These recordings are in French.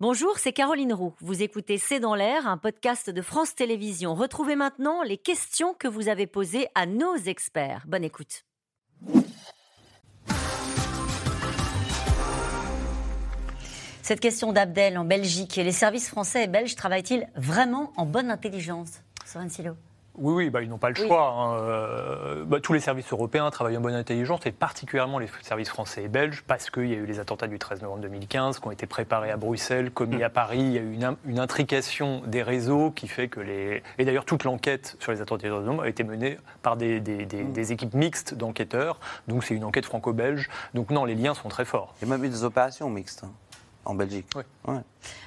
Bonjour, c'est Caroline Roux. Vous écoutez C'est dans l'air, un podcast de France Télévisions. Retrouvez maintenant les questions que vous avez posées à nos experts. Bonne écoute. Cette question d'Abdel en Belgique. Les services français et belges travaillent-ils vraiment en bonne intelligence? Silo. Oui, oui, bah, ils n'ont pas le choix. Hein. Euh, bah, tous les services européens travaillent en bonne intelligence, et particulièrement les services français et belges, parce qu'il y a eu les attentats du 13 novembre 2015 qui ont été préparés à Bruxelles, commis mm. à Paris. Il y a eu une, intrication des réseaux qui fait que les. Et d'ailleurs, toute l'enquête sur les attentats du 13 novembre a été menée par des, mm. des équipes mixtes d'enquêteurs. Donc, c'est une enquête franco-belge. Donc, non, les liens sont très forts. Il y a même eu des opérations mixtes. En Belgique.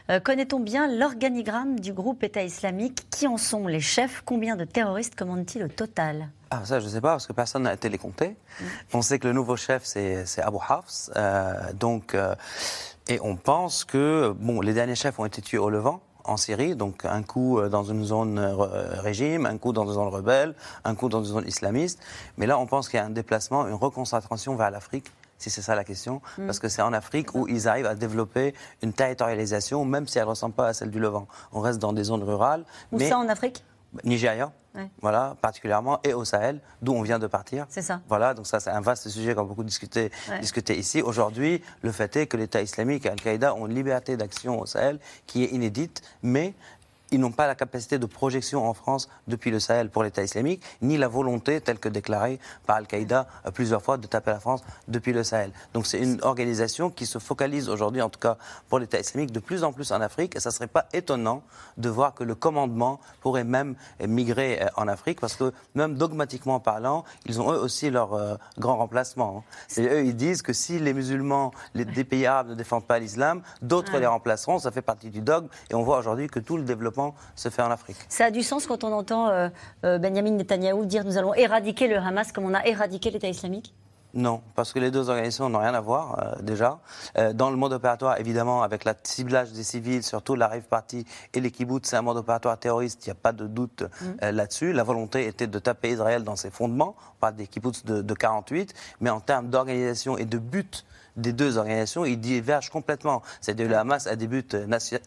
Euh, connaît-on bien l'organigramme du groupe État islamique? Qui en sont les chefs? Combien de terroristes commandent-ils au total? Ah, ça, je ne sais pas, parce que personne n'a été les compter. Mm. On sait que le nouveau chef, c'est Abu Hafs. Euh, donc, euh, et on pense que bon, les derniers chefs ont été tués au Levant en Syrie, donc un coup dans une zone régime, un coup dans une zone rebelle, un coup dans une zone islamiste. Mais là, on pense qu'il y a un déplacement, une reconcentration vers l'Afrique si c'est ça la question, mm. parce que c'est en Afrique où ils arrivent à développer une territorialisation, même si elle ne ressemble pas à celle du Levant. On reste dans des zones rurales. Où mais... ça en Afrique? Nigeria, voilà, particulièrement, et au Sahel, d'où on vient de partir. C'est ça. Voilà, donc ça c'est un vaste sujet qu'on a beaucoup discuté, discuté ici. Aujourd'hui, le fait est que l'État islamique et Al-Qaïda ont une liberté d'action au Sahel qui est inédite, mais ils n'ont pas la capacité de projection en France depuis le Sahel pour l'État islamique, ni la volonté, telle que déclarée par Al-Qaïda euh, plusieurs fois, de taper la France depuis le Sahel. Donc c'est une organisation qui se focalise aujourd'hui, en tout cas pour l'État islamique, de plus en plus en Afrique. Et ça ne serait pas étonnant de voir que le commandement pourrait même migrer euh, en Afrique, parce que même dogmatiquement parlant, ils ont eux aussi leur euh, grand remplacement. Et eux, ils disent que si les musulmans les, des pays arabes ne défendent pas l'islam, d'autres les remplaceront. Ça fait partie du dogme. Et on voit aujourd'hui que tout le développement se fait en Afrique. Ça a du sens quand on entend euh, euh, Benjamin Netanyahou dire nous allons éradiquer le Hamas comme on a éradiqué l'État islamique? Non, parce que les deux organisations n'ont rien à voir euh, déjà. dans le mode opératoire, évidemment, avec le ciblage des civils, surtout la rave party et les kibbutz, c'est un mode opératoire terroriste, il n'y a pas de doute mm. là-dessus. La volonté était de taper Israël dans ses fondements, on parle des kibbutz de, de 48, mais en termes d'organisation et de but des deux organisations, ils divergent complètement. C'est-à-dire le Hamas a des buts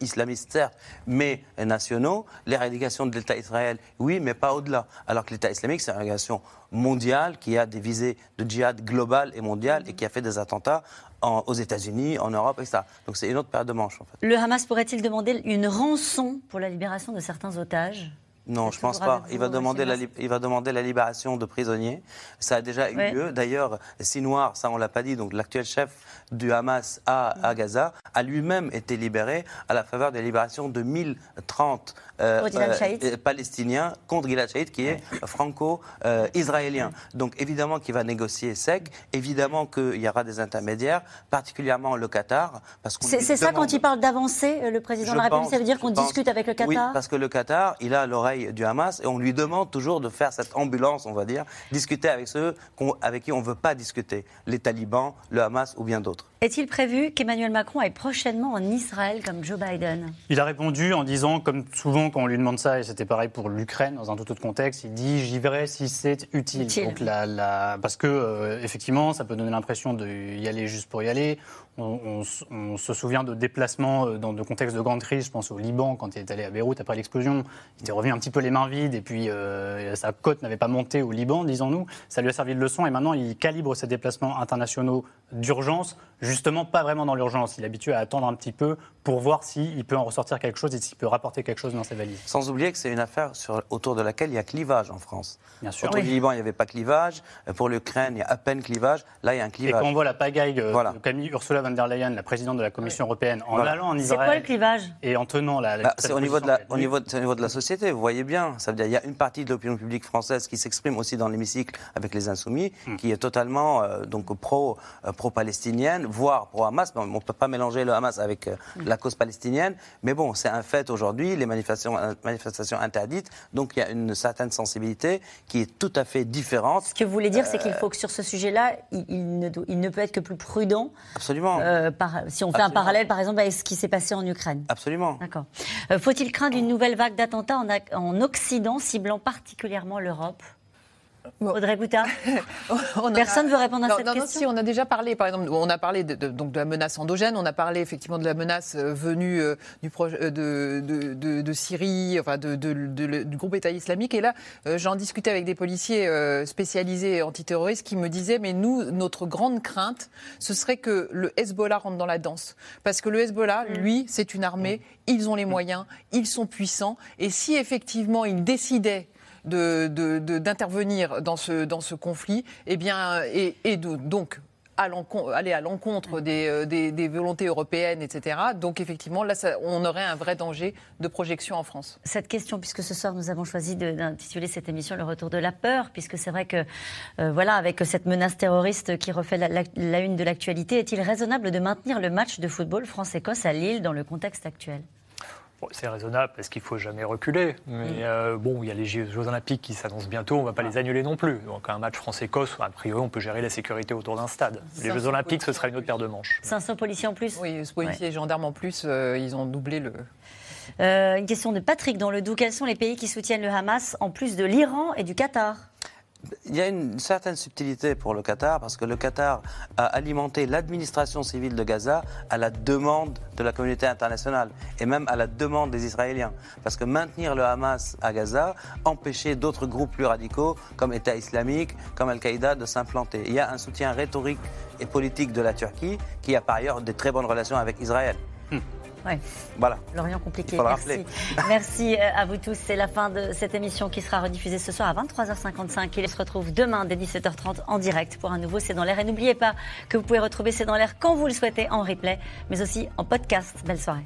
islamistes, certes, mais nationaux. L'éradication de l'État Israël, oui, mais pas au-delà. Alors que l'État islamique, c'est une organisation mondiale qui a des visées de djihad global et mondial et qui a fait des attentats aux États-Unis, en Europe, etc. Donc c'est une autre paire de manches. En fait. Le Hamas pourrait-il demander une rançon pour la libération de certains otages? Non, je ne pense pas. Il va, demander la, il va demander la libération de prisonniers. Ça a déjà eu lieu. D'ailleurs, Sinoir, ça on l'a pas dit, donc l'actuel chef du Hamas à, à Gaza, a lui-même été libéré à la faveur de la libération de 1030 euh, euh, palestiniens contre Gilad Shalit, qui est franco-israélien. Donc évidemment qu'il va négocier sec, évidemment qu'il y aura des intermédiaires, particulièrement le Qatar. C'est ça quand il parle d'avancer, euh, le président de la République, ça veut dire qu'on discute avec le Qatar Oui, parce que le Qatar, il a l'oreille du Hamas et on lui demande toujours de faire cette ambulance, on va dire, discuter avec ceux avec qui on ne veut pas discuter, les talibans, le Hamas ou bien d'autres. Est-il prévu qu'Emmanuel Macron aille prochainement en Israël comme Joe Biden? Il a répondu en disant, comme souvent quand on lui demande ça, et c'était pareil pour l'Ukraine dans un tout autre contexte, il dit j'y verrai si c'est utile. Donc parce que euh, effectivement, ça peut donner l'impression d'y aller juste pour y aller. On, se souvient de déplacements euh, dans de contextes de grande crise. Je pense au Liban quand il est allé à Beyrouth après l'explosion. Il était revenu un petit peu les mains vides et puis euh, sa côte n'avait pas monté au Liban, disons-nous. Ça lui a servi de leçon et maintenant il calibre ses déplacements internationaux d'urgence, justement pas vraiment dans l'urgence. Il est habitué à attendre un petit peu pour voir s'il peut en ressortir quelque chose et s'il peut rapporter quelque chose dans ses valises. Sans oublier que c'est une affaire sur, autour de laquelle il y a clivage en France. Bien sûr. Autour du Liban, il n'y avait pas clivage. Pour l'Ukraine, il y a à peine clivage. Là, il y a un clivage. Et quand on voit la pagaille euh, de Camille Ursula von der Leyen, la présidente de la Commission européenne, en allant en Israël. C'est quoi le clivage? Et en tenant la. Bah, c'est au niveau, de la, au, niveau de, au niveau de la société, vous voyez bien. Ça veut dire qu'il y a une partie de l'opinion publique française qui s'exprime aussi dans l'hémicycle avec les Insoumis, hmm. qui est totalement euh, donc euh, pro-palestinienne, voire pro-Hamas. On ne peut pas mélanger le Hamas avec hmm. la cause palestinienne. Mais bon, c'est un fait aujourd'hui, les manifestations, manifestations interdites. Donc il y a une certaine sensibilité qui est tout à fait différente. Ce que vous voulez dire, c'est qu'il faut que sur ce sujet-là, il, ne, il, ne, peut être que plus prudent. Absolument. Euh, si on fait un parallèle, par exemple, avec ce qui s'est passé en Ukraine. Absolument. D'accord. Euh, faut-il craindre une nouvelle vague d'attentats en, en Occident, ciblant particulièrement l'Europe? Audrey Gouta Personne ne veut répondre à cette question. Non, si, on a déjà parlé, par exemple, on a parlé de, donc de la menace endogène, on a parlé effectivement de la menace euh, venue euh, du euh, de, de, de, Syrie, enfin du groupe État islamique. Et là, j'en discutais avec des policiers spécialisés antiterroristes qui me disaient, mais nous, notre grande crainte, ce serait que le Hezbollah rentre dans la danse. Parce que le Hezbollah, mm. lui, c'est une armée, ils ont les moyens, ils sont puissants. Et si effectivement ils décidaient d'intervenir dans, ce, conflit, eh bien, et, donc aller à l'encontre euh, des, des, volontés européennes, etc. Donc effectivement, là, on aurait un vrai danger de projection en France. Cette question, puisque ce soir nous avons choisi d'intituler cette émission Le retour de la peur, puisque c'est vrai que, euh, voilà, avec cette menace terroriste qui refait la, la une de l'actualité, est-il raisonnable de maintenir le match de football France-Écosse à Lille dans le contexte actuel? C'est raisonnable parce qu'il ne faut jamais reculer. Mais mm. euh, bon, il y a les Jeux Olympiques qui s'annoncent bientôt, on ne va pas les annuler non plus. Donc un match France-Écosse, a priori, on peut gérer la sécurité autour d'un stade. Les Jeux Olympiques, ce sera une autre paire de manches. 500 policiers en plus? Oui, policiers et gendarmes en plus, euh, ils ont doublé le. Euh, une question de Patrick dans le Doubs. Quels sont les pays qui soutiennent le Hamas en plus de l'Iran et du Qatar? Il y a une certaine subtilité pour le Qatar parce que le Qatar a alimenté l'administration civile de Gaza à la demande de la communauté internationale et même à la demande des Israéliens. Parce que maintenir le Hamas à Gaza empêchait d'autres groupes plus radicaux comme État islamique, comme Al-Qaïda de s'implanter. Il y a un soutien rhétorique et politique de la Turquie qui a par ailleurs de très bonnes relations avec Israël. Hmm. Ouais. Voilà. Lorient compliqué. Merci. Merci euh, à vous tous. C'est la fin de cette émission qui sera rediffusée ce soir à 23h55. Il se retrouve demain dès 17h30 en direct pour un nouveau C'est dans l'air. Et n'oubliez pas que vous pouvez retrouver C'est dans l'air quand vous le souhaitez en replay, mais aussi en podcast. Belle soirée.